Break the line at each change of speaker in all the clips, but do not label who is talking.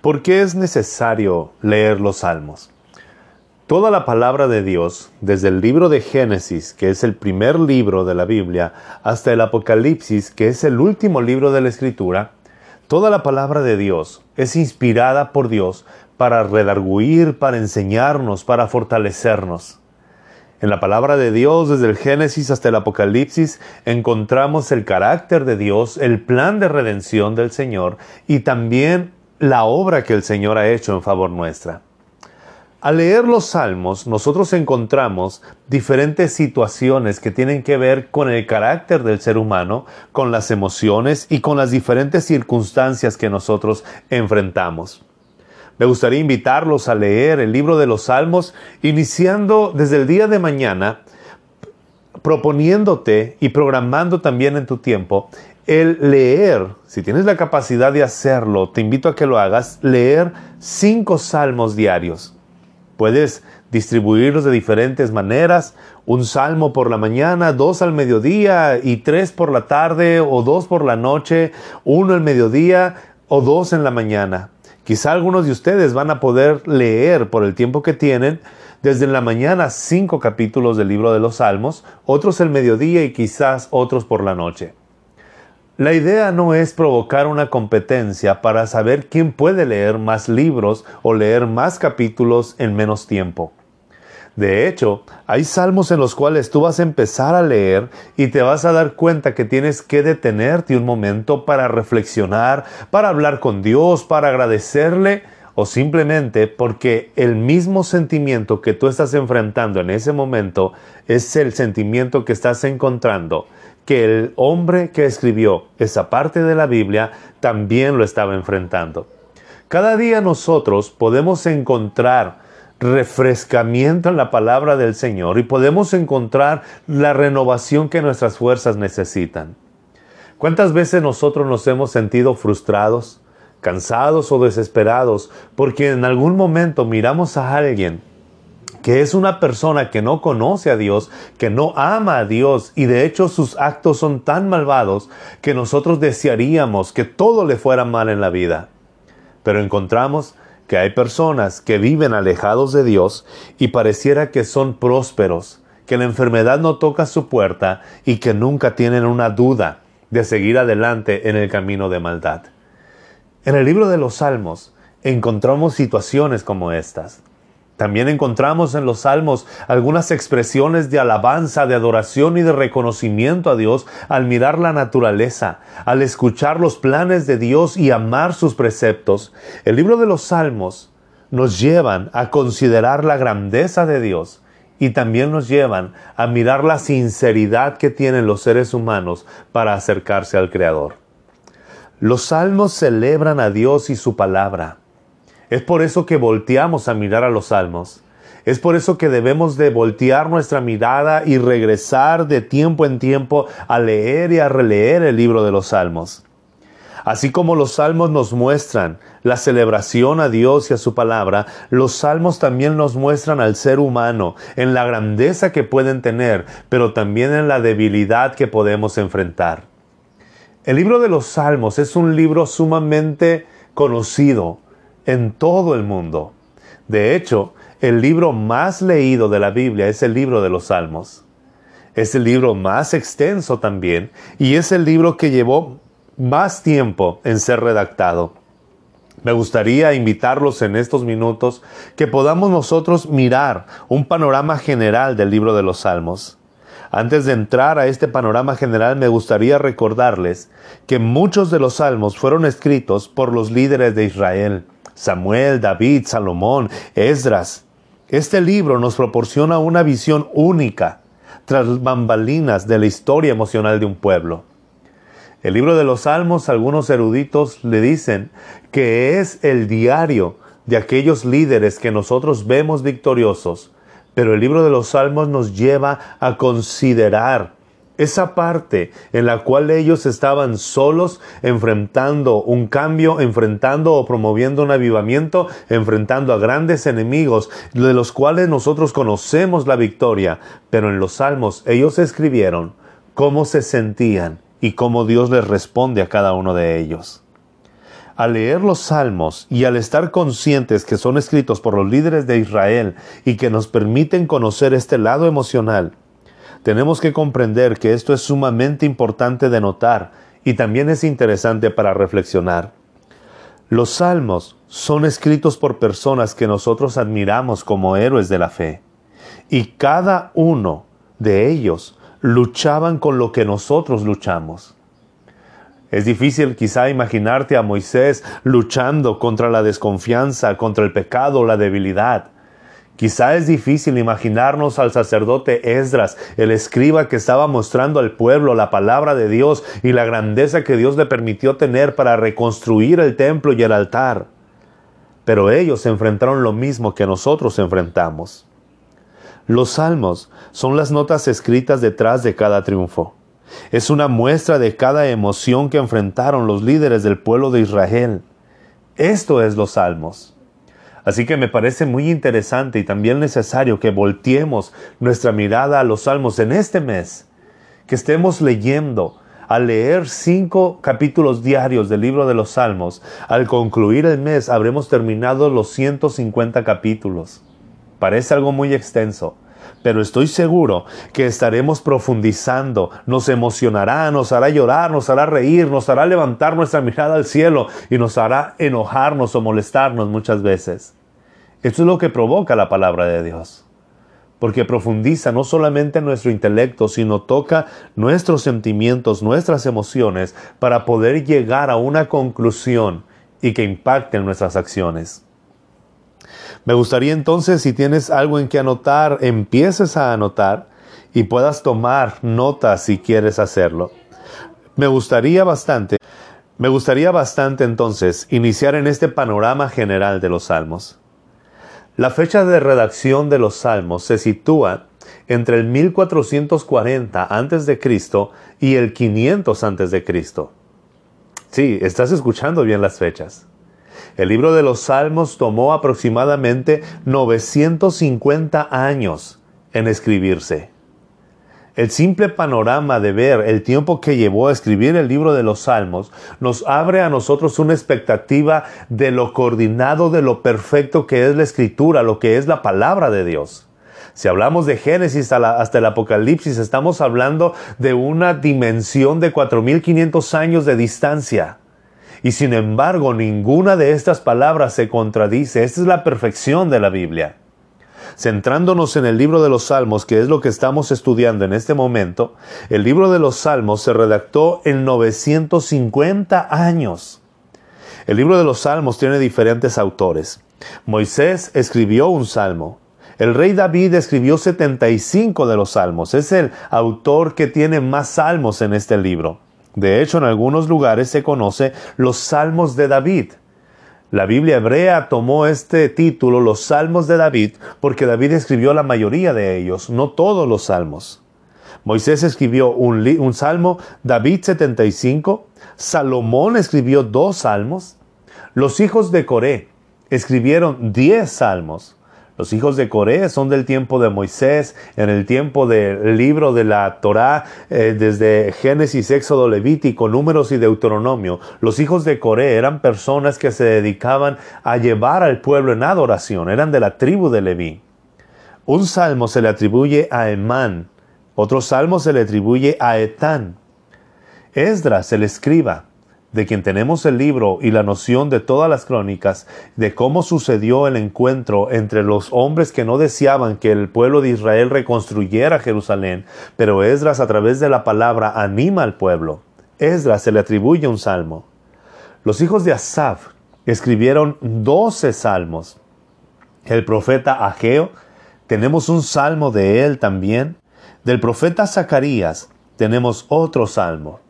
¿Por qué es necesario leer los salmos? Toda la palabra de Dios, desde el libro de Génesis, que es el primer libro de la Biblia, hasta el Apocalipsis, que es el último libro de la Escritura, toda la palabra de Dios es inspirada por Dios para redarguir, para enseñarnos, para fortalecernos. En la palabra de Dios, desde el Génesis hasta el Apocalipsis, encontramos el carácter de Dios, el plan de redención del Señor y también la obra que el Señor ha hecho en favor nuestra. Al leer los salmos, nosotros encontramos diferentes situaciones que tienen que ver con el carácter del ser humano, con las emociones y con las diferentes circunstancias que nosotros enfrentamos. Me gustaría invitarlos a leer el libro de los salmos, iniciando desde el día de mañana, proponiéndote y programando también en tu tiempo el leer, si tienes la capacidad de hacerlo, te invito a que lo hagas, leer cinco salmos diarios. Puedes distribuirlos de diferentes maneras, un salmo por la mañana, dos al mediodía y tres por la tarde o dos por la noche, uno al mediodía o dos en la mañana. Quizá algunos de ustedes van a poder leer por el tiempo que tienen desde la mañana cinco capítulos del libro de los salmos, otros el mediodía y quizás otros por la noche. La idea no es provocar una competencia para saber quién puede leer más libros o leer más capítulos en menos tiempo. De hecho, hay salmos en los cuales tú vas a empezar a leer y te vas a dar cuenta que tienes que detenerte un momento para reflexionar, para hablar con Dios, para agradecerle o simplemente porque el mismo sentimiento que tú estás enfrentando en ese momento es el sentimiento que estás encontrando que el hombre que escribió esa parte de la Biblia también lo estaba enfrentando. Cada día nosotros podemos encontrar refrescamiento en la palabra del Señor y podemos encontrar la renovación que nuestras fuerzas necesitan. ¿Cuántas veces nosotros nos hemos sentido frustrados, cansados o desesperados porque en algún momento miramos a alguien que es una persona que no conoce a Dios, que no ama a Dios y de hecho sus actos son tan malvados que nosotros desearíamos que todo le fuera mal en la vida. Pero encontramos que hay personas que viven alejados de Dios y pareciera que son prósperos, que la enfermedad no toca su puerta y que nunca tienen una duda de seguir adelante en el camino de maldad. En el libro de los Salmos encontramos situaciones como estas. También encontramos en los salmos algunas expresiones de alabanza, de adoración y de reconocimiento a Dios al mirar la naturaleza, al escuchar los planes de Dios y amar sus preceptos. El libro de los salmos nos llevan a considerar la grandeza de Dios y también nos llevan a mirar la sinceridad que tienen los seres humanos para acercarse al Creador. Los salmos celebran a Dios y su palabra. Es por eso que volteamos a mirar a los salmos. Es por eso que debemos de voltear nuestra mirada y regresar de tiempo en tiempo a leer y a releer el libro de los salmos. Así como los salmos nos muestran la celebración a Dios y a su palabra, los salmos también nos muestran al ser humano en la grandeza que pueden tener, pero también en la debilidad que podemos enfrentar. El libro de los salmos es un libro sumamente conocido, en todo el mundo. De hecho, el libro más leído de la Biblia es el libro de los Salmos. Es el libro más extenso también y es el libro que llevó más tiempo en ser redactado. Me gustaría invitarlos en estos minutos que podamos nosotros mirar un panorama general del libro de los Salmos. Antes de entrar a este panorama general, me gustaría recordarles que muchos de los salmos fueron escritos por los líderes de Israel. Samuel, David, Salomón, Esdras. Este libro nos proporciona una visión única tras bambalinas de la historia emocional de un pueblo. El libro de los Salmos, algunos eruditos le dicen que es el diario de aquellos líderes que nosotros vemos victoriosos, pero el libro de los Salmos nos lleva a considerar esa parte en la cual ellos estaban solos enfrentando un cambio, enfrentando o promoviendo un avivamiento, enfrentando a grandes enemigos, de los cuales nosotros conocemos la victoria, pero en los salmos ellos escribieron cómo se sentían y cómo Dios les responde a cada uno de ellos. Al leer los salmos y al estar conscientes que son escritos por los líderes de Israel y que nos permiten conocer este lado emocional, tenemos que comprender que esto es sumamente importante de notar y también es interesante para reflexionar. Los salmos son escritos por personas que nosotros admiramos como héroes de la fe y cada uno de ellos luchaban con lo que nosotros luchamos. Es difícil quizá imaginarte a Moisés luchando contra la desconfianza, contra el pecado, la debilidad. Quizá es difícil imaginarnos al sacerdote Esdras, el escriba que estaba mostrando al pueblo la palabra de Dios y la grandeza que Dios le permitió tener para reconstruir el templo y el altar. Pero ellos enfrentaron lo mismo que nosotros enfrentamos. Los salmos son las notas escritas detrás de cada triunfo. Es una muestra de cada emoción que enfrentaron los líderes del pueblo de Israel. Esto es los salmos. Así que me parece muy interesante y también necesario que volteemos nuestra mirada a los salmos en este mes, que estemos leyendo, al leer cinco capítulos diarios del libro de los salmos, al concluir el mes habremos terminado los 150 capítulos. Parece algo muy extenso, pero estoy seguro que estaremos profundizando, nos emocionará, nos hará llorar, nos hará reír, nos hará levantar nuestra mirada al cielo y nos hará enojarnos o molestarnos muchas veces. Esto es lo que provoca la palabra de Dios, porque profundiza no solamente nuestro intelecto, sino toca nuestros sentimientos, nuestras emociones, para poder llegar a una conclusión y que impacte en nuestras acciones. Me gustaría entonces, si tienes algo en que anotar, empieces a anotar y puedas tomar notas si quieres hacerlo. Me gustaría bastante, me gustaría bastante entonces iniciar en este panorama general de los salmos. La fecha de redacción de los salmos se sitúa entre el 1440 a.C. y el 500 a.C. Sí, estás escuchando bien las fechas. El libro de los Salmos tomó aproximadamente 950 años en escribirse. El simple panorama de ver el tiempo que llevó a escribir el libro de los Salmos nos abre a nosotros una expectativa de lo coordinado, de lo perfecto que es la escritura, lo que es la palabra de Dios. Si hablamos de Génesis hasta el Apocalipsis, estamos hablando de una dimensión de 4.500 años de distancia. Y sin embargo, ninguna de estas palabras se contradice. Esta es la perfección de la Biblia. Centrándonos en el libro de los Salmos, que es lo que estamos estudiando en este momento, el libro de los Salmos se redactó en 950 años. El libro de los Salmos tiene diferentes autores. Moisés escribió un salmo. El rey David escribió 75 de los salmos. Es el autor que tiene más salmos en este libro. De hecho, en algunos lugares se conoce los Salmos de David. La Biblia hebrea tomó este título, los Salmos de David, porque David escribió la mayoría de ellos, no todos los salmos. Moisés escribió un, salmo, David 75, Salomón escribió dos salmos, los hijos de Coré escribieron diez salmos, los hijos de Coré son del tiempo de Moisés, en el tiempo del libro de la Torá, eh, desde Génesis, Éxodo, Levítico, Números y Deuteronomio. Los hijos de Coré eran personas que se dedicaban a llevar al pueblo en adoración, eran de la tribu de Leví. Un salmo se le atribuye a Emán, otro salmo se le atribuye a Etán. Esdras, el escriba, de quien tenemos el libro y la noción de todas las crónicas, de cómo sucedió el encuentro entre los hombres que no deseaban que el pueblo de Israel reconstruyera Jerusalén, pero Esdras a través de la palabra anima al pueblo. Esdras se le atribuye un salmo. Los hijos de Asaf escribieron doce salmos. El profeta Ageo, tenemos un salmo de él también. Del profeta Zacarías tenemos otro salmo.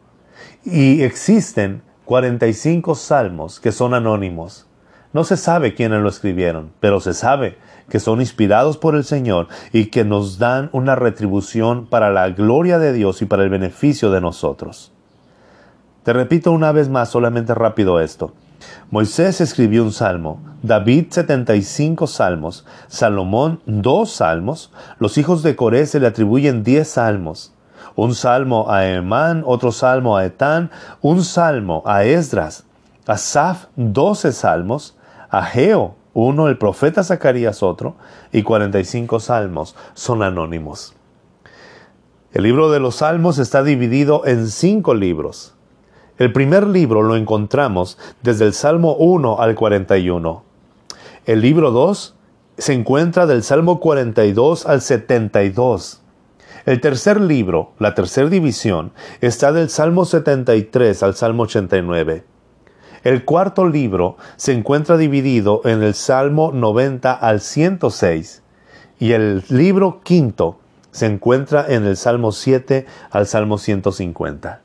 Y existen 45 salmos que son anónimos. No se sabe quiénes lo escribieron, pero se sabe que son inspirados por el Señor y que nos dan una retribución para la gloria de Dios y para el beneficio de nosotros. Te repito una vez más, solamente rápido esto. Moisés escribió un salmo, David 75 salmos, Salomón dos salmos, los hijos de Coré se le atribuyen 10 salmos, un salmo a Emán, otro salmo a Etán, un salmo a Esdras. Asaf 12 salmos, Ageo uno, el profeta Zacarías otro, y 45 salmos son anónimos. El libro de los salmos está dividido en cinco libros. El primer libro lo encontramos desde el Salmo 1 al 41. El libro 2 se encuentra del Salmo 42 al 72. El tercer libro, la tercera división, está del Salmo 73 al Salmo 89. El cuarto libro se encuentra dividido en el Salmo 90 al 106 y el libro quinto se encuentra en el Salmo 7 al Salmo 150.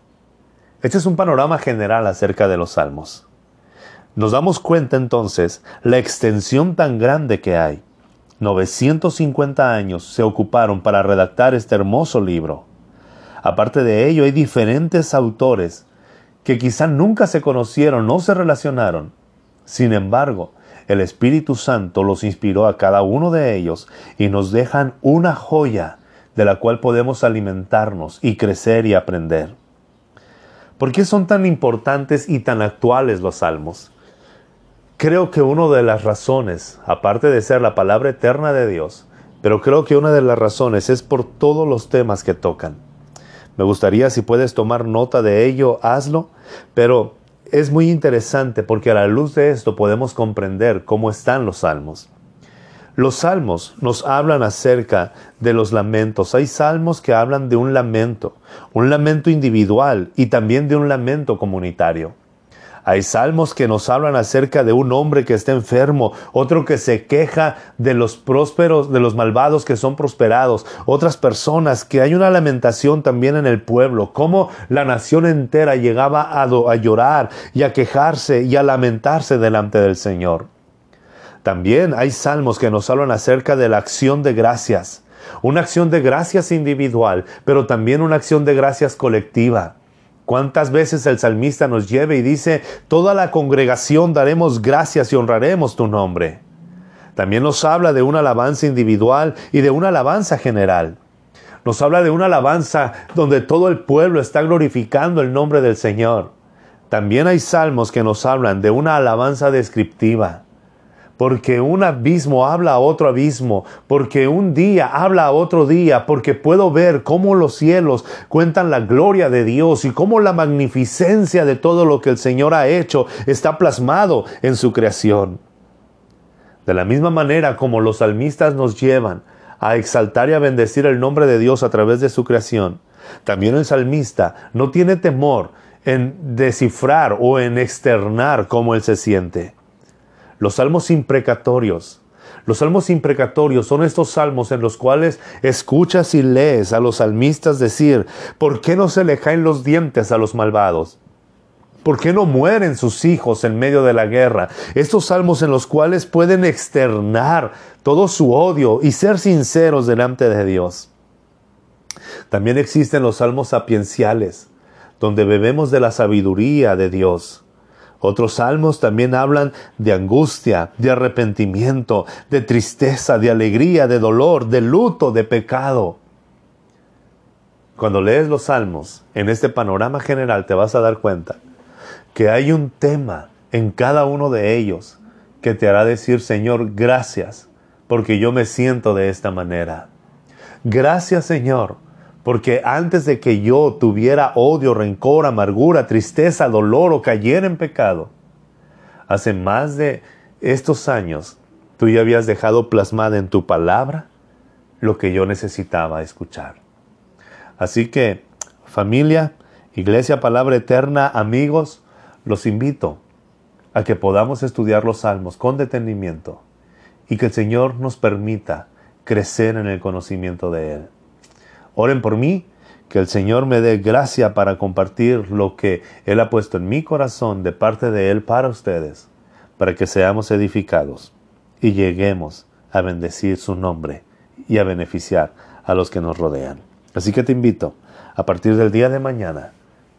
Este es un panorama general acerca de los salmos. Nos damos cuenta entonces la extensión tan grande que hay. 950 años se ocuparon para redactar este hermoso libro. Aparte de ello, hay diferentes autores que quizá nunca se conocieron, no se relacionaron. Sin embargo, el Espíritu Santo los inspiró a cada uno de ellos y nos dejan una joya de la cual podemos alimentarnos y crecer y aprender. ¿Por qué son tan importantes y tan actuales los salmos? Creo que una de las razones, aparte de ser la palabra eterna de Dios, pero creo que una de las razones es por todos los temas que tocan. Me gustaría si puedes tomar nota de ello, hazlo, pero es muy interesante porque a la luz de esto podemos comprender cómo están los salmos. Los salmos nos hablan acerca de los lamentos. Hay salmos que hablan de un lamento, un lamento individual y también de un lamento comunitario. Hay salmos que nos hablan acerca de un hombre que está enfermo, otro que se queja de los prósperos, de los malvados que son prosperados, otras personas que hay una lamentación también en el pueblo, cómo la nación entera llegaba a, a llorar y a quejarse y a lamentarse delante del Señor. También hay salmos que nos hablan acerca de la acción de gracias, una acción de gracias individual, pero también una acción de gracias colectiva. ¿Cuántas veces el salmista nos lleva y dice, toda la congregación daremos gracias y honraremos tu nombre? También nos habla de una alabanza individual y de una alabanza general. Nos habla de una alabanza donde todo el pueblo está glorificando el nombre del Señor. También hay salmos que nos hablan de una alabanza descriptiva porque un abismo habla a otro abismo, porque un día habla a otro día, porque puedo ver cómo los cielos cuentan la gloria de Dios y cómo la magnificencia de todo lo que el Señor ha hecho está plasmado en su creación. De la misma manera como los salmistas nos llevan a exaltar y a bendecir el nombre de Dios a través de su creación, también el salmista no tiene temor en descifrar o en externar cómo él se siente. Los salmos imprecatorios. Los salmos imprecatorios son estos salmos en los cuales escuchas y lees a los salmistas decir, ¿por qué no se le caen los dientes a los malvados? ¿Por qué no mueren sus hijos en medio de la guerra? Estos salmos en los cuales pueden externar todo su odio y ser sinceros delante de Dios. También existen los salmos sapienciales, donde bebemos de la sabiduría de Dios. Otros salmos también hablan de angustia, de arrepentimiento, de tristeza, de alegría, de dolor, de luto, de pecado. Cuando lees los salmos, en este panorama general te vas a dar cuenta que hay un tema en cada uno de ellos que te hará decir, Señor, gracias, porque yo me siento de esta manera. Gracias, Señor, porque antes de que yo tuviera odio, rencor, amargura, tristeza, dolor o cayera en pecado, hace más de estos años, tú ya habías dejado plasmada en tu palabra lo que yo necesitaba escuchar. Así que, familia, Iglesia Palabra Eterna, amigos, los invito a que podamos estudiar los salmos con detenimiento y que el Señor nos permita crecer en el conocimiento de Él. Oren por mí, que el Señor me dé gracia para compartir lo que Él ha puesto en mi corazón de parte de Él para ustedes, para que seamos edificados y lleguemos a bendecir su nombre y a beneficiar a los que nos rodean. Así que te invito, a partir del día de mañana,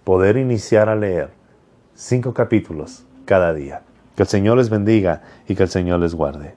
poder iniciar a leer cinco capítulos cada día. Que el Señor les bendiga y que el Señor les guarde.